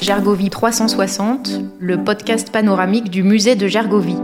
Gergovie 360, le podcast panoramique du musée de Gergovie.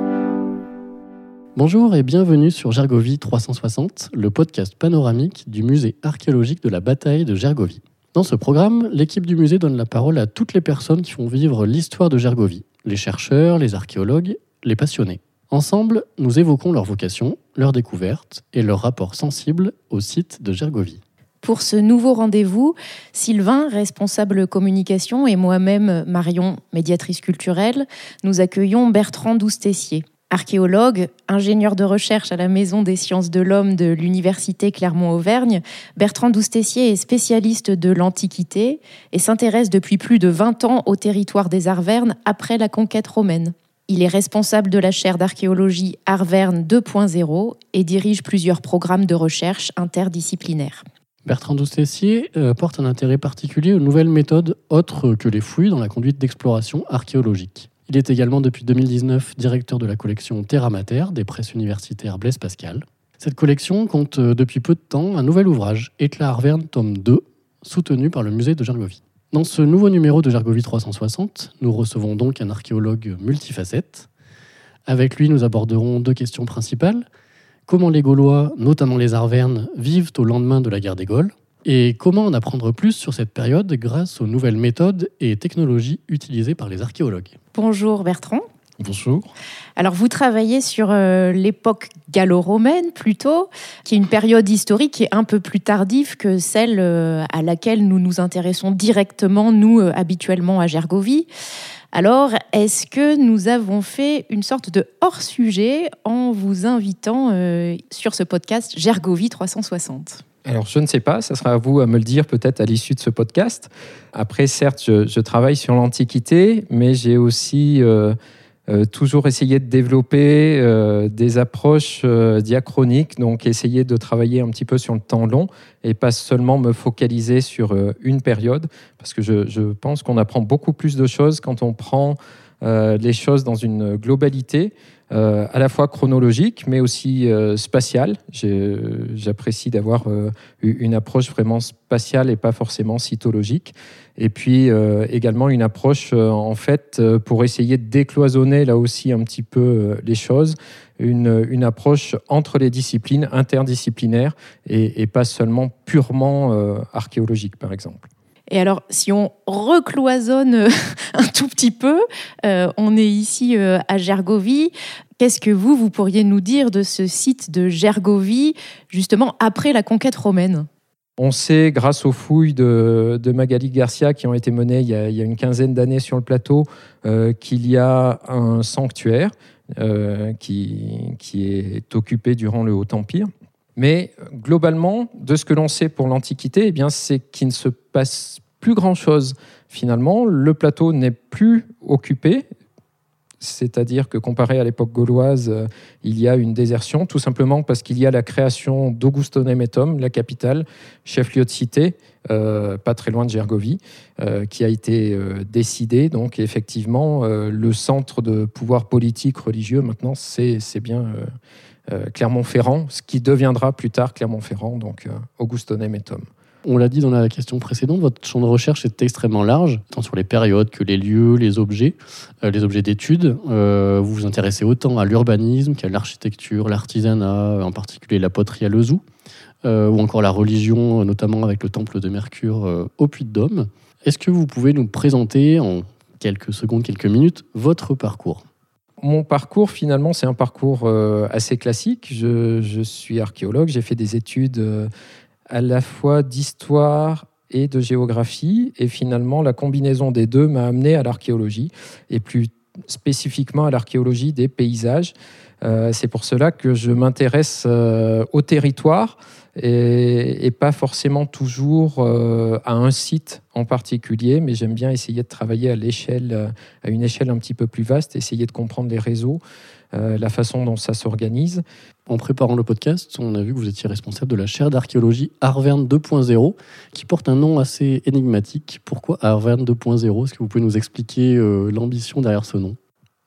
Bonjour et bienvenue sur Gergovie 360, le podcast panoramique du musée archéologique de la bataille de Gergovie. Dans ce programme, l'équipe du musée donne la parole à toutes les personnes qui font vivre l'histoire de Gergovie, les chercheurs, les archéologues, les passionnés. Ensemble, nous évoquons leur vocation, leurs découvertes et leur rapport sensible au site de Gergovie. Pour ce nouveau rendez-vous, Sylvain, responsable communication, et moi-même, Marion, médiatrice culturelle, nous accueillons Bertrand Doustessier. Archéologue, ingénieur de recherche à la Maison des sciences de l'homme de l'Université Clermont-Auvergne, Bertrand Doustessier est spécialiste de l'Antiquité et s'intéresse depuis plus de 20 ans au territoire des Arvernes après la conquête romaine. Il est responsable de la chaire d'archéologie Arverne 2.0 et dirige plusieurs programmes de recherche interdisciplinaires. Bertrand Doustessier euh, porte un intérêt particulier aux nouvelles méthodes autres que les fouilles dans la conduite d'exploration archéologique. Il est également depuis 2019 directeur de la collection Terra Mater des presses universitaires Blaise Pascal. Cette collection compte euh, depuis peu de temps un nouvel ouvrage, Éclat Arverne, tome 2, soutenu par le musée de Gergovie. Dans ce nouveau numéro de Gergovie 360, nous recevons donc un archéologue multifacette. Avec lui, nous aborderons deux questions principales comment les Gaulois, notamment les Arvernes, vivent au lendemain de la guerre des Gaules, et comment en apprendre plus sur cette période grâce aux nouvelles méthodes et technologies utilisées par les archéologues. Bonjour Bertrand. Bonjour. Alors vous travaillez sur euh, l'époque gallo-romaine plutôt, qui est une période historique qui est un peu plus tardive que celle euh, à laquelle nous nous intéressons directement, nous, euh, habituellement à Gergovie. Alors, est-ce que nous avons fait une sorte de hors-sujet en vous invitant euh, sur ce podcast Gergovie 360 alors, je ne sais pas, ça sera à vous à me le dire peut-être à l'issue de ce podcast. Après, certes, je, travaille sur l'Antiquité, mais j'ai aussi euh, euh, toujours essayer de développer euh, des approches diachroniques, donc essayer de travailler un petit peu sur le temps long et pas seulement me focaliser sur une période, parce que je pense qu'on apprend beaucoup plus de choses quand on prend les choses dans une globalité. à la fois chronologique, mais aussi spatiale. J'apprécie d'avoir une approche vraiment spatiale et pas forcément cytologique et puis euh, également une approche euh, en fait euh, pour essayer de décloisonner là aussi un petit peu les choses, une, approche entre les disciplines interdisciplinaires et, et pas seulement purement archéologique par exemple. Et alors, si on recloisonne un tout petit peu, on est ici à Gergovie. Qu'est-ce que vous, vous pourriez nous dire de ce site de Gergovie, justement après la conquête romaine? On sait, grâce aux fouilles de, Magali Garcia qui ont été menées il y a, une quinzaine d'années sur le plateau, euh, qu'il y a un sanctuaire euh, qui, est occupé durant le Haut-Empire. Mais globalement, de ce que l'on sait pour l'Antiquité, eh bien, c'est qu'il ne se passe plus grand-chose finalement. Le plateau n'est plus occupé, c'est-à-dire que comparé à l'époque gauloise, euh, il y a une désertion, tout simplement parce qu'il y a la création d'Augustonemetum, la capitale, chef-lieu de cité, euh, pas très loin de Gergovie, euh, qui a été décidé. Donc effectivement, le centre de pouvoir politique religieux maintenant, c'est bien Clermont-Ferrand, ce qui deviendra plus tard Clermont-Ferrand, donc Augustonemetum. On l'a dit dans la question précédente, votre champ de recherche est extrêmement large, tant sur les périodes que les lieux, les objets, euh, les objets d'étude. Euh, vous vous intéressez autant à l'urbanisme qu'à l'architecture, l'artisanat, en particulier la poterie à Lezou, euh, ou encore la religion, notamment avec le temple de Mercure au Puy-de-Dôme. Est-ce que vous pouvez nous présenter en quelques secondes, quelques minutes, votre parcours? Mon parcours, finalement, c'est un parcours assez classique. Je, suis archéologue, j'ai fait des études à la fois d'histoire et de géographie. Et finalement, la combinaison des deux m'a amené à l'archéologie, et plus spécifiquement à l'archéologie des paysages. Euh, c'est pour cela que je m'intéresse euh, au territoire et, pas forcément toujours euh, à un site en particulier, mais j'aime bien essayer de travailler à à une échelle un petit peu plus vaste, essayer de comprendre les réseaux, la façon dont ça s'organise. En préparant le podcast, on a vu que vous étiez responsable de la chaire d'archéologie Arverne 2.0, qui porte un nom assez énigmatique. Pourquoi Arverne 2.0 Est-ce que vous pouvez nous expliquer l'ambition derrière ce nom?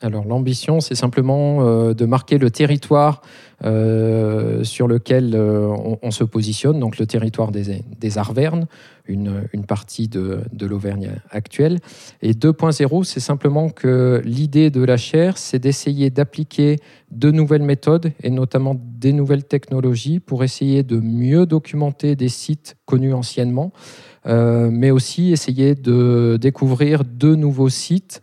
Alors l'ambition, c'est simplement euh, de marquer le territoire euh, sur lequel euh, on, se positionne, donc le territoire des, Arvernes, une, partie de, l'Auvergne actuelle. Et 2.0, c'est simplement que l'idée de la chaire, c'est d'essayer d'appliquer de nouvelles méthodes et notamment des nouvelles technologies pour essayer de mieux documenter des sites connus anciennement, mais aussi essayer de découvrir de nouveaux sites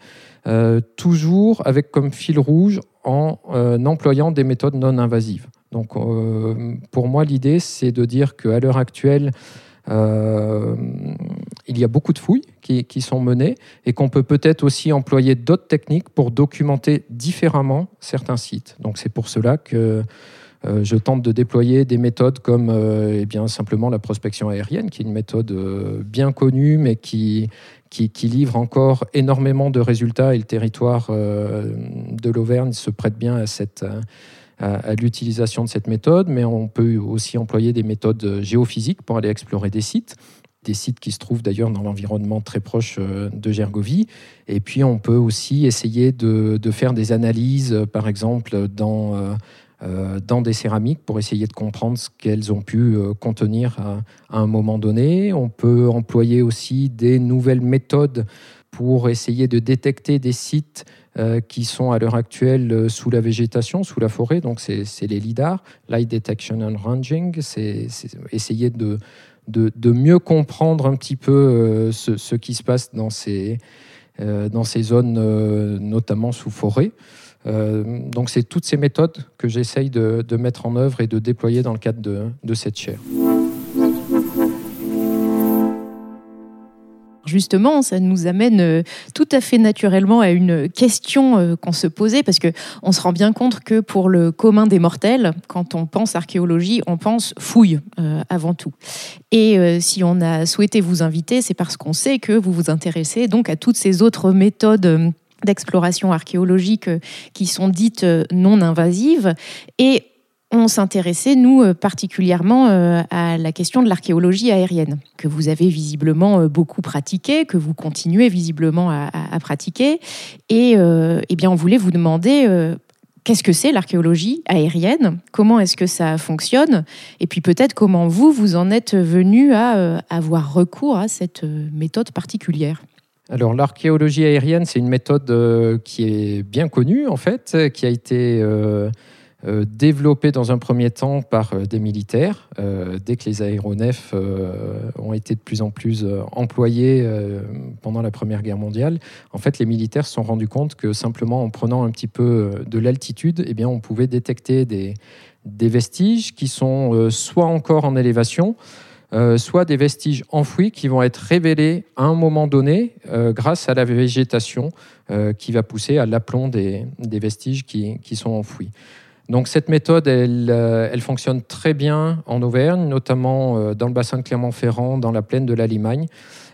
euh, toujours avec comme fil rouge en euh, employant des méthodes non invasives. Donc, euh, pour moi, l'idée, c'est de dire qu'à l'heure actuelle, il y a beaucoup de fouilles qui, sont menées et qu'on peut peut-être aussi employer d'autres techniques pour documenter différemment certains sites. Donc, c'est pour cela que je tente de déployer des méthodes comme eh bien, simplement la prospection aérienne, qui est une méthode bien connue, mais qui, qui, livre encore énormément de résultats et le territoire euh, de l'Auvergne se prête bien à, cette, à, l'utilisation de cette méthode, mais on peut aussi employer des méthodes géophysiques pour aller explorer des sites des sites qui se trouvent d'ailleurs dans l'environnement très proche euh, de Gergovie. Et puis on peut aussi essayer de, de faire des analyses, par exemple, dans euh, dans des céramiques pour essayer de comprendre ce qu'elles ont pu euh, contenir à, un moment donné. On peut employer aussi des nouvelles méthodes pour essayer de détecter des sites euh, qui sont à l'heure actuelle sous la végétation, sous la forêt. Donc, c'est les LIDAR, Light Detection and Ranging. C'est essayer de, mieux comprendre un petit peu ce, qui se passe dans ces zones, notamment sous forêt. Euh, donc c'est toutes ces méthodes que j'essaye de, mettre en œuvre et de déployer dans le cadre de, cette chaire. Justement, ça nous amène euh, tout à fait naturellement à une question euh, qu'on se posait, parce qu'on se rend bien compte que pour le commun des mortels, quand on pense archéologie, on pense fouille avant tout. Et si on a souhaité vous inviter, c'est parce qu'on sait que vous vous intéressez donc à toutes ces autres méthodes d'exploration archéologique euh, qui sont dites euh, non invasives. Et on s'intéressait, nous, euh, particulièrement à la question de l'archéologie aérienne, que vous avez visiblement beaucoup pratiquée, que vous continuez visiblement à, pratiquer. Et eh bien, on voulait vous demander qu'est-ce que c'est l'archéologie aérienne? Comment est-ce que ça fonctionne? Et puis peut-être comment vous, vous en êtes venu à avoir recours à cette méthode particulière? Alors l'archéologie aérienne, c'est une méthode euh, qui est bien connue en fait, qui a été euh, euh, développée dans un premier temps par des militaires. dès que les aéronefs ont été de plus en plus employés pendant la Première Guerre mondiale, en fait les militaires se sont rendus compte que simplement en prenant un petit peu de l'altitude, eh on pouvait détecter des, des vestiges qui sont soit encore en élévation, euh, soit des vestiges enfouis qui vont être révélés à un moment donné euh, grâce à la végétation euh, qui va pousser à l'aplomb des, vestiges qui, sont enfouis. Donc cette méthode, elle, elle, fonctionne très bien en Auvergne, notamment dans le bassin de Clermont-Ferrand, dans la plaine de la Limagne.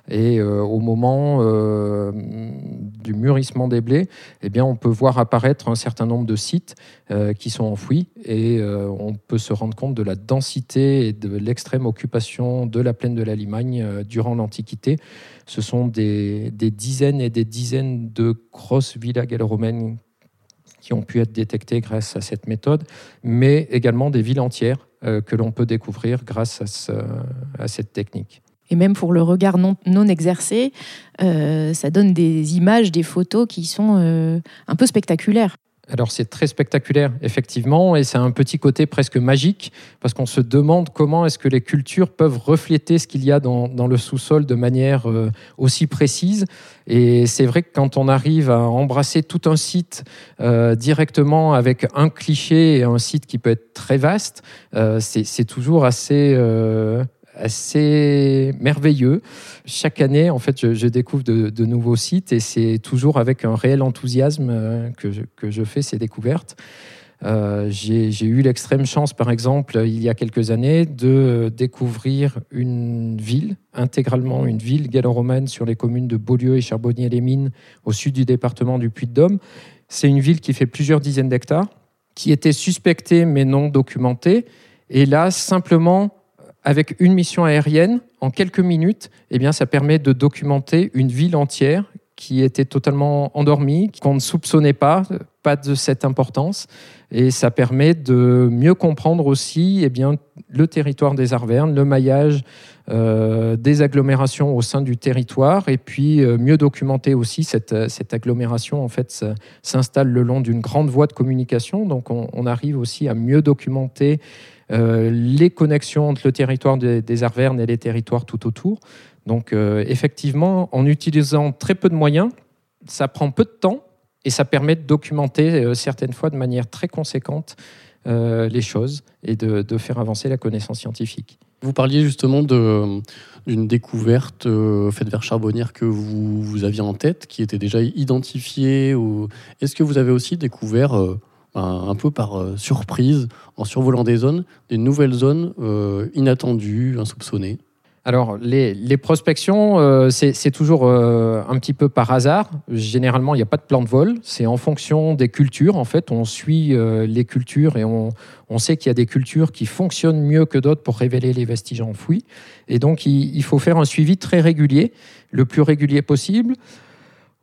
Et euh, au moment euh, du mûrissement des blés, eh bien, on peut voir apparaître un certain nombre de sites euh, qui sont enfouis et on peut se rendre compte de la densité et de l'extrême occupation de la plaine de la Limagne durant l'Antiquité. Ce sont des, dizaines et des dizaines de grosses villas gallo-romaines qui ont pu être détectées grâce à cette méthode, mais également des villes entières que l'on peut découvrir grâce à cette technique et même pour le regard non, exercé, euh, ça donne des images, des photos qui sont euh, un peu spectaculaires. Alors c'est très spectaculaire, effectivement, et c'est un petit côté presque magique, parce qu'on se demande comment est-ce que les cultures peuvent refléter ce qu'il y a dans, dans le sous-sol de manière euh, aussi précise. Et c'est vrai que quand on arrive à embrasser tout un site directement avec un cliché et un site qui peut être très vaste, c'est toujours assez assez merveilleux. Chaque année, en fait, je, découvre de, nouveaux sites et c'est toujours avec un réel enthousiasme euh, que je, fais ces découvertes. Euh, j'ai eu l'extrême chance, par exemple, il y a quelques années, de découvrir une ville, intégralement une ville gallo-romaine sur les communes de Beaulieu et Charbonnier-les-Mines, au sud du département du Puy-de-Dôme, C'est une ville qui fait plusieurs dizaines d'hectares, qui était suspectée mais non documentée. Et là, simplement, avec une mission aérienne, en quelques minutes, eh bien, ça permet de documenter une ville entière qui était totalement endormie, qu'on ne soupçonnait pas, pas de cette importance. Et ça permet de mieux comprendre aussi eh bien, le territoire des Arvernes, le maillage euh, des agglomérations au sein du territoire, et puis euh, mieux documenter aussi cette, cette agglomération en fait s'installe le long d'une grande voie de communication. Donc on, arrive aussi à mieux documenter euh, les connexions entre le territoire des, Arvernes et les territoires tout autour. Donc effectivement, en utilisant très peu de moyens, ça prend peu de temps et ça permet de documenter euh, certaines fois de manière très conséquente euh, les choses et de, faire avancer la connaissance scientifique. Vous parliez justement d'une découverte euh, faite vers Charbonnière que vous, vous, aviez en tête, qui était déjà identifiée. Est-ce que vous avez aussi découvert, un, peu par surprise, en survolant des zones, des nouvelles zones inattendues, insoupçonnées alors, les, prospections, euh, c'est toujours euh, un petit peu par hasard. Généralement, il n'y a pas de plan de vol. C'est en fonction des cultures. En fait, on suit euh, les cultures et on, sait qu'il y a des cultures qui fonctionnent mieux que d'autres pour révéler les vestiges enfouis. Et donc, il, faut faire un suivi très régulier, le plus régulier possible.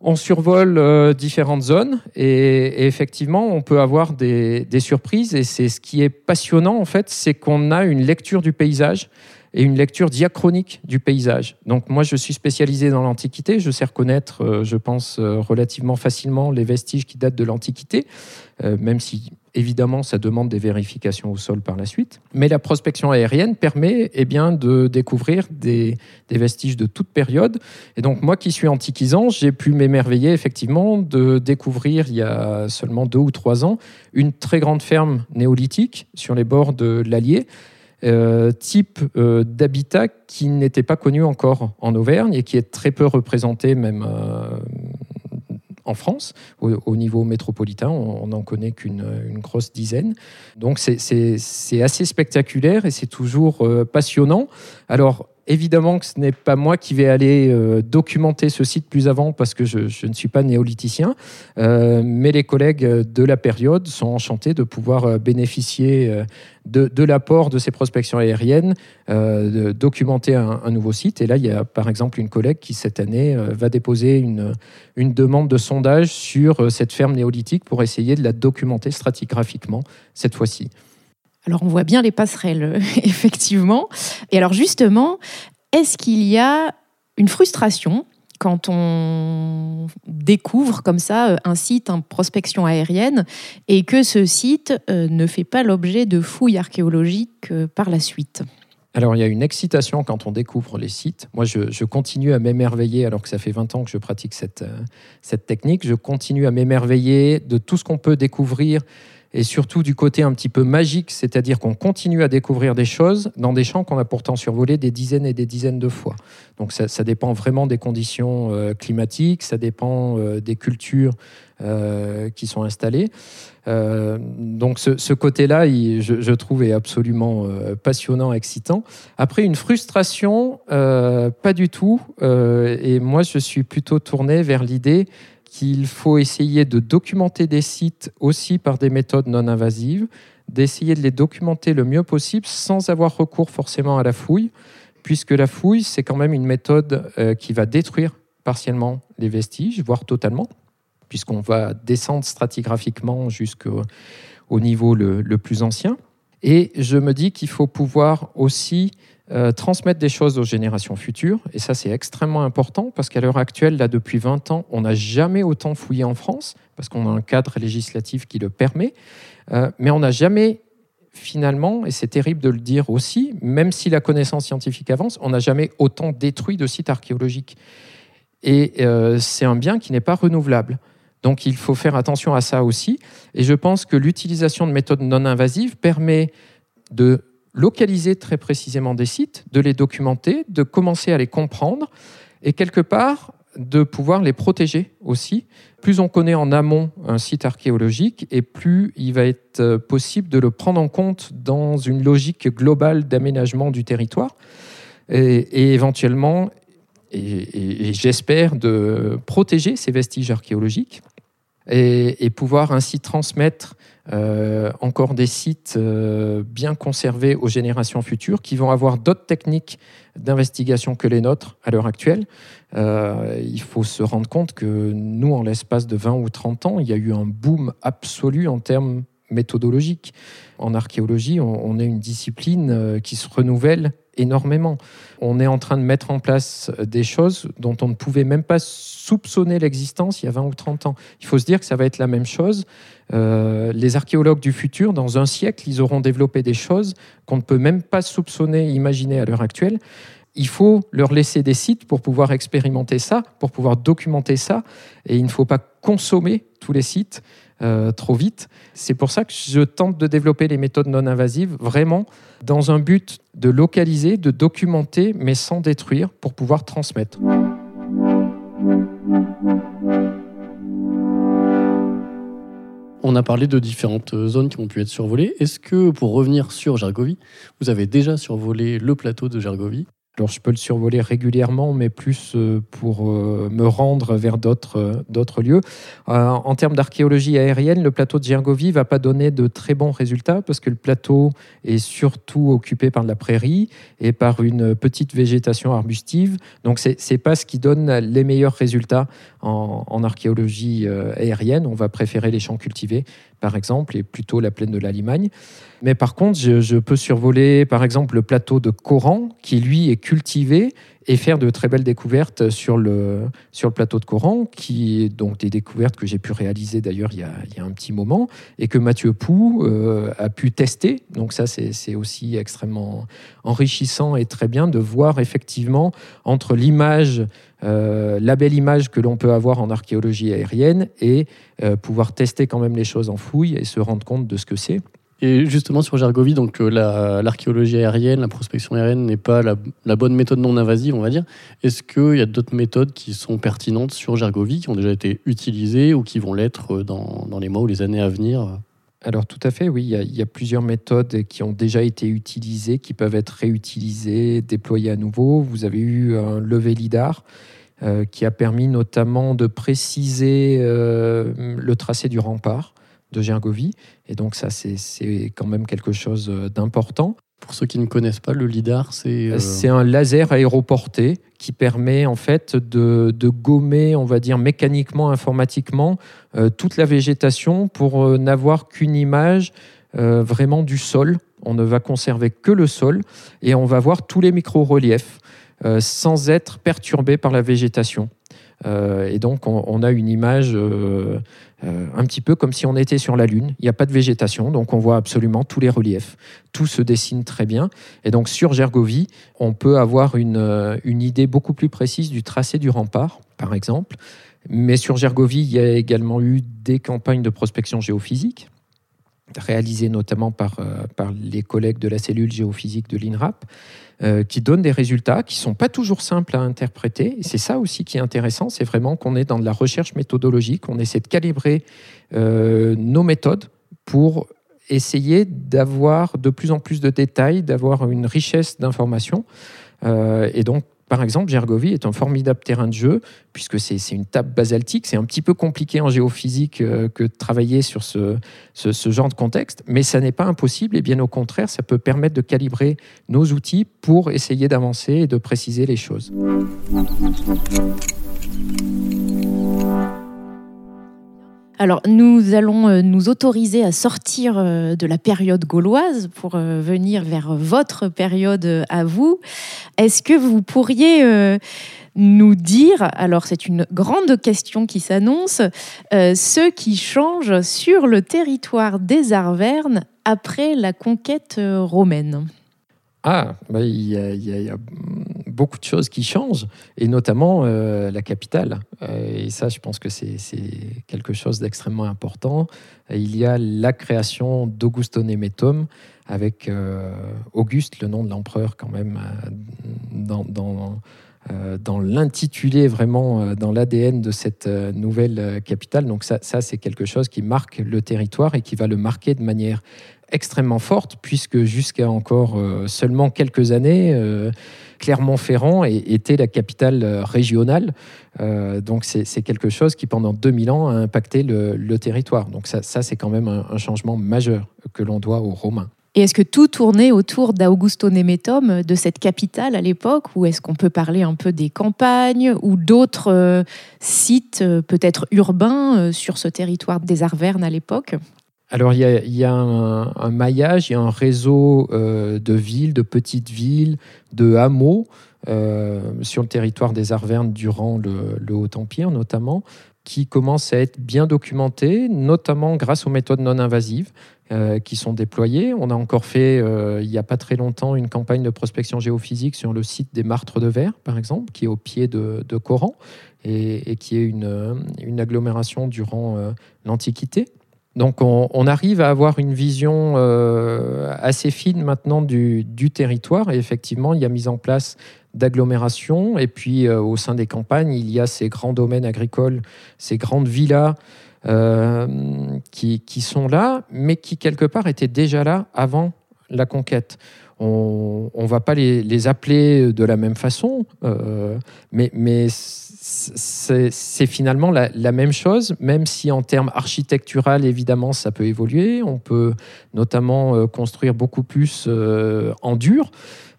On survole différentes zones et, effectivement, on peut avoir des, surprises. Et c'est ce qui est passionnant, en fait, c'est qu'on a une lecture du paysage et une lecture diachronique du paysage. Donc moi, je suis spécialisé dans l'Antiquité, je sais reconnaître, euh, je pense, euh, relativement facilement les vestiges qui datent de l'Antiquité, euh, même si évidemment ça demande des vérifications au sol par la suite. Mais la prospection aérienne permet eh bien, de découvrir des, vestiges de toute période. Et donc moi qui suis antiquisant, j'ai pu m'émerveiller effectivement de découvrir il y a seulement deux ou trois ans une très grande ferme néolithique sur les bords de l'Allier euh, type euh, d'habitat qui n'était pas connu encore en Auvergne et qui est très peu représenté même euh, en France. Au, niveau métropolitain, on n'en connaît qu'une grosse dizaine. Donc c'est assez spectaculaire et c'est toujours passionnant. Alors Évidemment que ce n'est pas moi qui vais aller euh, documenter ce site plus avant parce que je, ne suis pas néolithicien, euh, mais les collègues de la période sont enchantés de pouvoir euh, bénéficier de, l'apport de ces prospections aériennes, de documenter un, nouveau site. Et là, il y a par exemple une collègue qui cette année va déposer une, une demande de sondage sur cette ferme néolithique pour essayer de la documenter stratigraphiquement cette fois-ci. Alors on voit bien les passerelles, effectivement. Et alors justement, est-ce qu'il y a une frustration quand on découvre comme ça euh, un site en prospection aérienne et que ce site euh, ne fait pas l'objet de fouilles archéologiques euh, par la suite? Alors, il y a une excitation quand on découvre les sites. Moi, je, continue à m'émerveiller, alors que ça fait 20 ans que je pratique cette, cette technique, je continue à m'émerveiller de tout ce qu'on peut découvrir et surtout du côté un petit peu magique, c'est-à-dire qu'on continue à découvrir des choses dans des champs qu'on a pourtant survolés des dizaines et des dizaines de fois. Donc ça, dépend vraiment des conditions euh, climatiques, ça dépend euh, des cultures euh, qui sont installées. donc ce, côté-là, je, je, trouve, est absolument passionnant, excitant. Après, une frustration, pas du tout. et moi, je suis plutôt tourné vers l'idée qu'il faut essayer de documenter des sites aussi par des méthodes non invasives, d'essayer de les documenter le mieux possible sans avoir recours forcément à la fouille, puisque la fouille, c'est quand même une méthode euh, qui va détruire partiellement les vestiges, voire totalement, puisqu'on va descendre stratigraphiquement jusqu'au niveau le plus ancien. Et je me dis qu'il faut pouvoir aussi euh, transmettre des choses aux générations futures. Et ça, c'est extrêmement important parce qu'à l'heure actuelle, là, depuis 20 ans, on n'a jamais autant fouillé en France parce qu'on a un cadre législatif qui le permet. Euh, mais on n'a jamais, finalement, et c'est terrible de le dire aussi, même si la connaissance scientifique avance, on n'a jamais autant détruit de sites archéologiques. Et euh, c'est un bien qui n'est pas renouvelable. Donc il faut faire attention à ça aussi. Et je pense que l'utilisation de méthodes non invasives permet de localiser très précisément des sites, de les documenter, de commencer à les comprendre et quelque part de pouvoir les protéger aussi. Plus on connaît en amont un site archéologique et plus il va être euh, possible de le prendre en compte dans une logique globale d'aménagement du territoire et, éventuellement, et j'espère, de protéger ces vestiges archéologiques et, pouvoir ainsi transmettre euh, encore des sites euh, bien conservés aux générations futures qui vont avoir d'autres techniques d'investigation que les nôtres à l'heure actuelle. Euh, il faut se rendre compte que nous, en l'espace de 20 ou 30 ans, il y a eu un boom absolu en termes méthodologiques. En archéologie, on est une discipline qui se renouvelle énormément. On est en train de mettre en place des choses dont on ne pouvait même pas soupçonner l'existence il y a 20 ou 30 ans. Il faut se dire que ça va être la même chose. Euh, les archéologues du futur, dans un siècle, ils auront développé des choses qu'on ne peut même pas soupçonner, imaginer à l'heure actuelle. Il faut leur laisser des sites pour pouvoir expérimenter ça, pour pouvoir documenter ça, et il ne faut pas consommer tous les sites. Euh, trop vite. C'est pour ça que je tente de développer les méthodes non invasives vraiment dans un but de localiser, de documenter, mais sans détruire pour pouvoir transmettre. On a parlé de différentes zones qui ont pu être survolées. Est-ce que, pour revenir sur Gergovie, vous avez déjà survolé le plateau de Gergovie? Alors je peux le survoler régulièrement, mais plus euh, pour euh, me rendre vers d'autres euh, lieux. En termes d'archéologie aérienne, le plateau de Gergovie va pas donner de très bons résultats parce que le plateau est surtout occupé par de la prairie et par une petite végétation arbustive. Donc c'est n'est pas ce qui donne les meilleurs résultats en, archéologie aérienne. On va préférer les champs cultivés par exemple, et plutôt la plaine de la Limagne. Mais par contre, je, peux survoler, par exemple, le plateau de Coran, qui lui est cultivé, et faire de très belles découvertes sur le, sur le plateau de Coran, qui est donc des découvertes que j'ai pu réaliser d'ailleurs il, il, y a un petit moment, et que Mathieu Pou euh, a pu tester. Donc ça, c'est aussi extrêmement enrichissant et très bien de voir effectivement entre l'image euh, la belle image que l'on peut avoir en archéologie aérienne et euh, pouvoir tester quand même les choses en fouille et se rendre compte de ce que c'est. Et justement sur Gergovie, donc euh, l'archéologie aérienne, la prospection aérienne n'est pas la, bonne méthode non invasive, on va dire. Est-ce qu'il y a d'autres méthodes qui sont pertinentes sur Gergovie, qui ont déjà été utilisées ou qui vont l'être dans, les mois ou les années à venir? Alors tout à fait, oui, il y, a, plusieurs méthodes qui ont déjà été utilisées, qui peuvent être réutilisées, déployées à nouveau. Vous avez eu un levé LIDAR euh, qui a permis notamment de préciser euh, le tracé du rempart de Gergovie. Et donc ça, c'est quand même quelque chose d'important. Pour ceux qui ne connaissent pas, le LIDAR, c'est... Euh, c'est un laser aéroporté qui permet en fait de, gommer, on va dire mécaniquement, informatiquement, toute la végétation pour n'avoir qu'une image vraiment du sol. On ne va conserver que le sol et on va voir tous les micro-reliefs. Euh, sans être perturbé par la végétation. Euh, et donc, on, a une image euh, un petit peu comme si on était sur la Lune. Il n'y a pas de végétation, donc on voit absolument tous les reliefs. Tout se dessine très bien. Et donc, sur Gergovie, on peut avoir une, une idée beaucoup plus précise du tracé du rempart, par exemple. Mais sur Gergovie, il y a également eu des campagnes de prospection géophysique réalisées notamment par, par les collègues de la cellule géophysique de l'INRAP, euh, qui donnent des résultats qui sont pas toujours simples à interpréter. C'est ça aussi qui est intéressant, c'est vraiment qu'on est dans de la recherche méthodologique, on essaie de calibrer euh, nos méthodes pour essayer d'avoir de plus en plus de détails, d'avoir une richesse d'informations. Euh, et donc, par exemple, Gergovie est un formidable terrain de jeu, puisque c'est une table basaltique. C'est un petit peu compliqué en géophysique euh, que de travailler sur ce, ce, genre de contexte, mais ça n'est pas impossible, et bien au contraire, ça peut permettre de calibrer nos outils pour essayer d'avancer et de préciser les choses. Alors, nous allons euh, nous autoriser à sortir euh, de la période gauloise pour euh, venir vers votre période à vous. Est-ce que vous pourriez nous dire, alors c'est une grande question qui s'annonce, ce qui change sur le territoire des Arvernes après la conquête romaine? Ah, bah, il y, a beaucoup de choses qui changent, et notamment euh, la capitale. Euh, et ça, je pense que c'est quelque chose d'extrêmement important. Il y a la création d'Augusto Nemetum, avec euh, Auguste, le nom de l'empereur quand même, dans, dans, l'intitulé vraiment, dans l'ADN de cette nouvelle capitale. Donc ça, ça c'est quelque chose qui marque le territoire et qui va le marquer de manière extrêmement forte, puisque jusqu'à encore seulement quelques années, Clermont-Ferrand était la capitale régionale. donc c'est quelque chose qui, pendant 2000 ans, a impacté le, territoire. Donc ça, c'est quand même un changement majeur que l'on doit aux Romains. Et est-ce que tout tournait autour d'Augusto Nemetum, de cette capitale à l'époque, ou est-ce qu'on peut parler un peu des campagnes ou d'autres euh, sites euh, peut-être urbains euh, sur ce territoire des Arvernes à l'époque? Alors, il y a, un, maillage, il y a un réseau de villes, de petites villes, de hameaux sur le territoire des Arvernes durant le, Haut-Empire notamment, qui commence à être bien documenté, notamment grâce aux méthodes non invasives. Euh, qui sont déployés. On a encore fait, euh, il n'y a pas très longtemps, une campagne de prospection géophysique sur le site des Martres de Verre, par exemple, qui est au pied de, Coran et, qui est une, agglomération durant euh, l'Antiquité. Donc on, arrive à avoir une vision assez fine maintenant du, territoire et effectivement il y a mise en place d'agglomérations et puis au sein des campagnes il y a ces grands domaines agricoles, ces grandes villas euh, qui, sont là, mais qui quelque part étaient déjà là avant la conquête. On ne va pas les, appeler de la même façon, euh, mais, c'est finalement la, même chose, même si en termes architectural, évidemment, ça peut évoluer. On peut notamment euh, construire beaucoup plus en dur.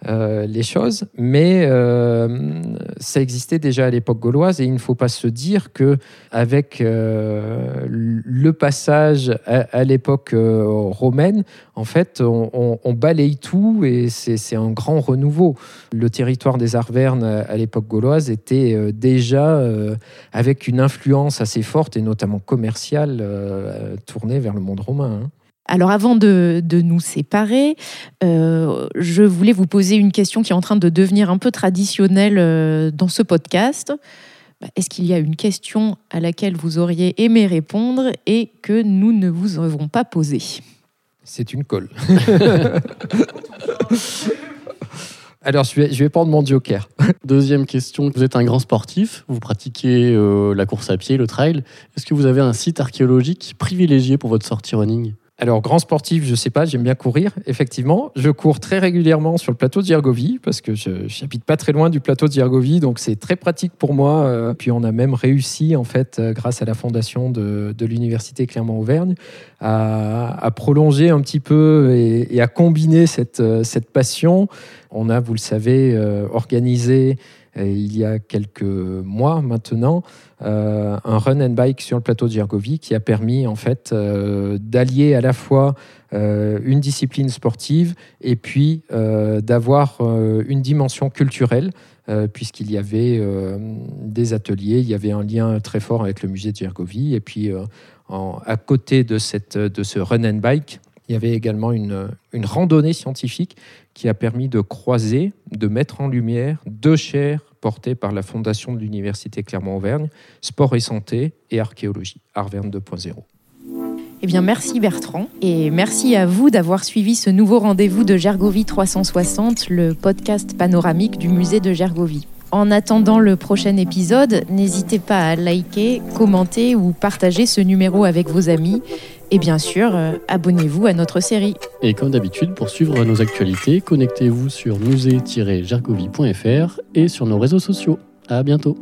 Euh, les choses, mais euh, ça existait déjà à l'époque gauloise et il ne faut pas se dire que avec euh, le passage à, l'époque romaine, en fait, on, balaye tout et c'est un grand renouveau. Le territoire des Arvernes à l'époque gauloise était déjà avec une influence assez forte et notamment commerciale tournée vers le monde romain. Hein. Alors avant de, nous séparer, euh, je voulais vous poser une question qui est en train de devenir un peu traditionnelle euh, dans ce podcast. Bah, est-ce qu'il y a une question à laquelle vous auriez aimé répondre et que nous ne vous avons pas posée? C'est une colle. Alors, je vais, je vais prendre mon joker. Deuxième question. Vous êtes un grand sportif, vous pratiquez euh, la course à pied, le trail. Est-ce que vous avez un site archéologique privilégié pour votre sortie running? Alors, grand sportif, je sais pas, j'aime bien courir, effectivement. Je cours très régulièrement sur le plateau de parce que je n'habite pas très loin du plateau de donc c'est très pratique pour moi. Euh, puis on a même réussi, en fait, euh, grâce à la fondation de, l'Université Clermont-Auvergne, à, prolonger un petit peu et, à combiner cette, euh, cette passion. On a, vous le savez, organisé il y a quelques mois maintenant euh, un run and bike sur le plateau de Gergovie qui a permis en fait euh, d'allier à la fois euh, une discipline sportive et puis d'avoir une dimension culturelle puisqu'il y avait des ateliers, il y avait un lien très fort avec le musée de Gergovie. Et puis à côté de, cette, de ce run and bike, il y avait également une, randonnée scientifique qui a permis de croiser, de mettre en lumière deux chaires portées par la fondation de l'Université Clermont-Auvergne, Sport et Santé et Archéologie, Arverne 2.0. Eh bien, merci Bertrand et merci à vous d'avoir suivi ce nouveau rendez-vous de Gergovie 360, le podcast panoramique du musée de Gergovie. En attendant le prochain épisode, n'hésitez pas à liker, commenter ou partager ce numéro avec vos amis. Et bien sûr, euh, abonnez-vous à notre série. Et comme d'habitude, pour suivre nos actualités, connectez-vous sur musée-gergovie.fr et sur nos réseaux sociaux. À bientôt.